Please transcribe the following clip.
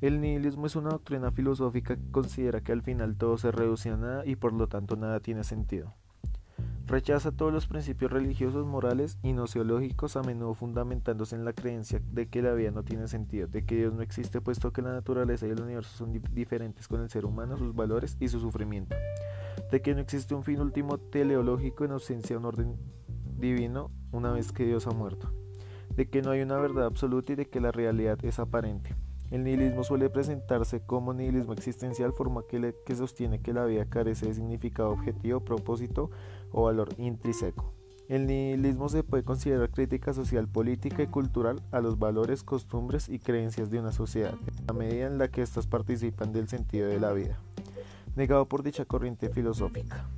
El nihilismo es una doctrina filosófica que considera que al final todo se reduce a nada y por lo tanto nada tiene sentido. Rechaza todos los principios religiosos, morales y nociológicos, a menudo fundamentándose en la creencia de que la vida no tiene sentido, de que Dios no existe puesto que la naturaleza y el universo son diferentes con el ser humano, sus valores y su sufrimiento, de que no existe un fin último teleológico en ausencia de un orden divino una vez que Dios ha muerto, de que no hay una verdad absoluta y de que la realidad es aparente. El nihilismo suele presentarse como nihilismo existencial, forma que, sostiene que la vida carece de significado objetivo, propósito o valor intrínseco. El nihilismo se puede considerar crítica social, política y cultural a los valores, costumbres y creencias de una sociedad, en la medida en la que éstas participan del sentido de la vida, negado por dicha corriente filosófica.